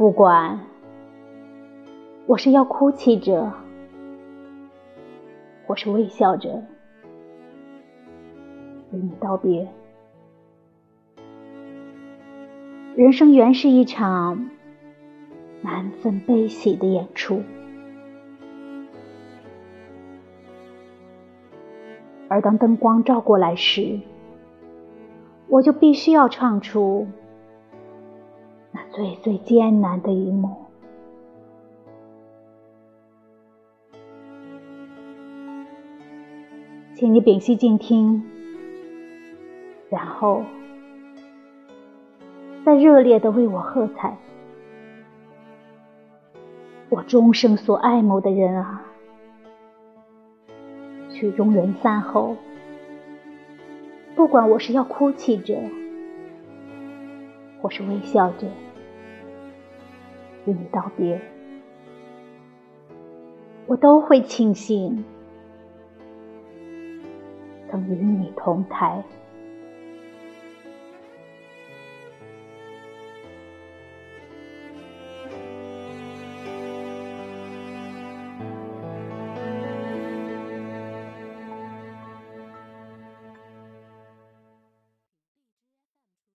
不管我是要哭泣着，或是微笑着与你道别。人生原是一场难分悲喜的演出，而当灯光照过来时，我就必须要唱出最最艰难的一幕。请你屏息静听，然后再热烈的为我喝彩。我终生所爱慕的人啊，曲终人散后。不管我是要哭泣着，或是微笑着与你道别，我都会庆幸曾与你同台。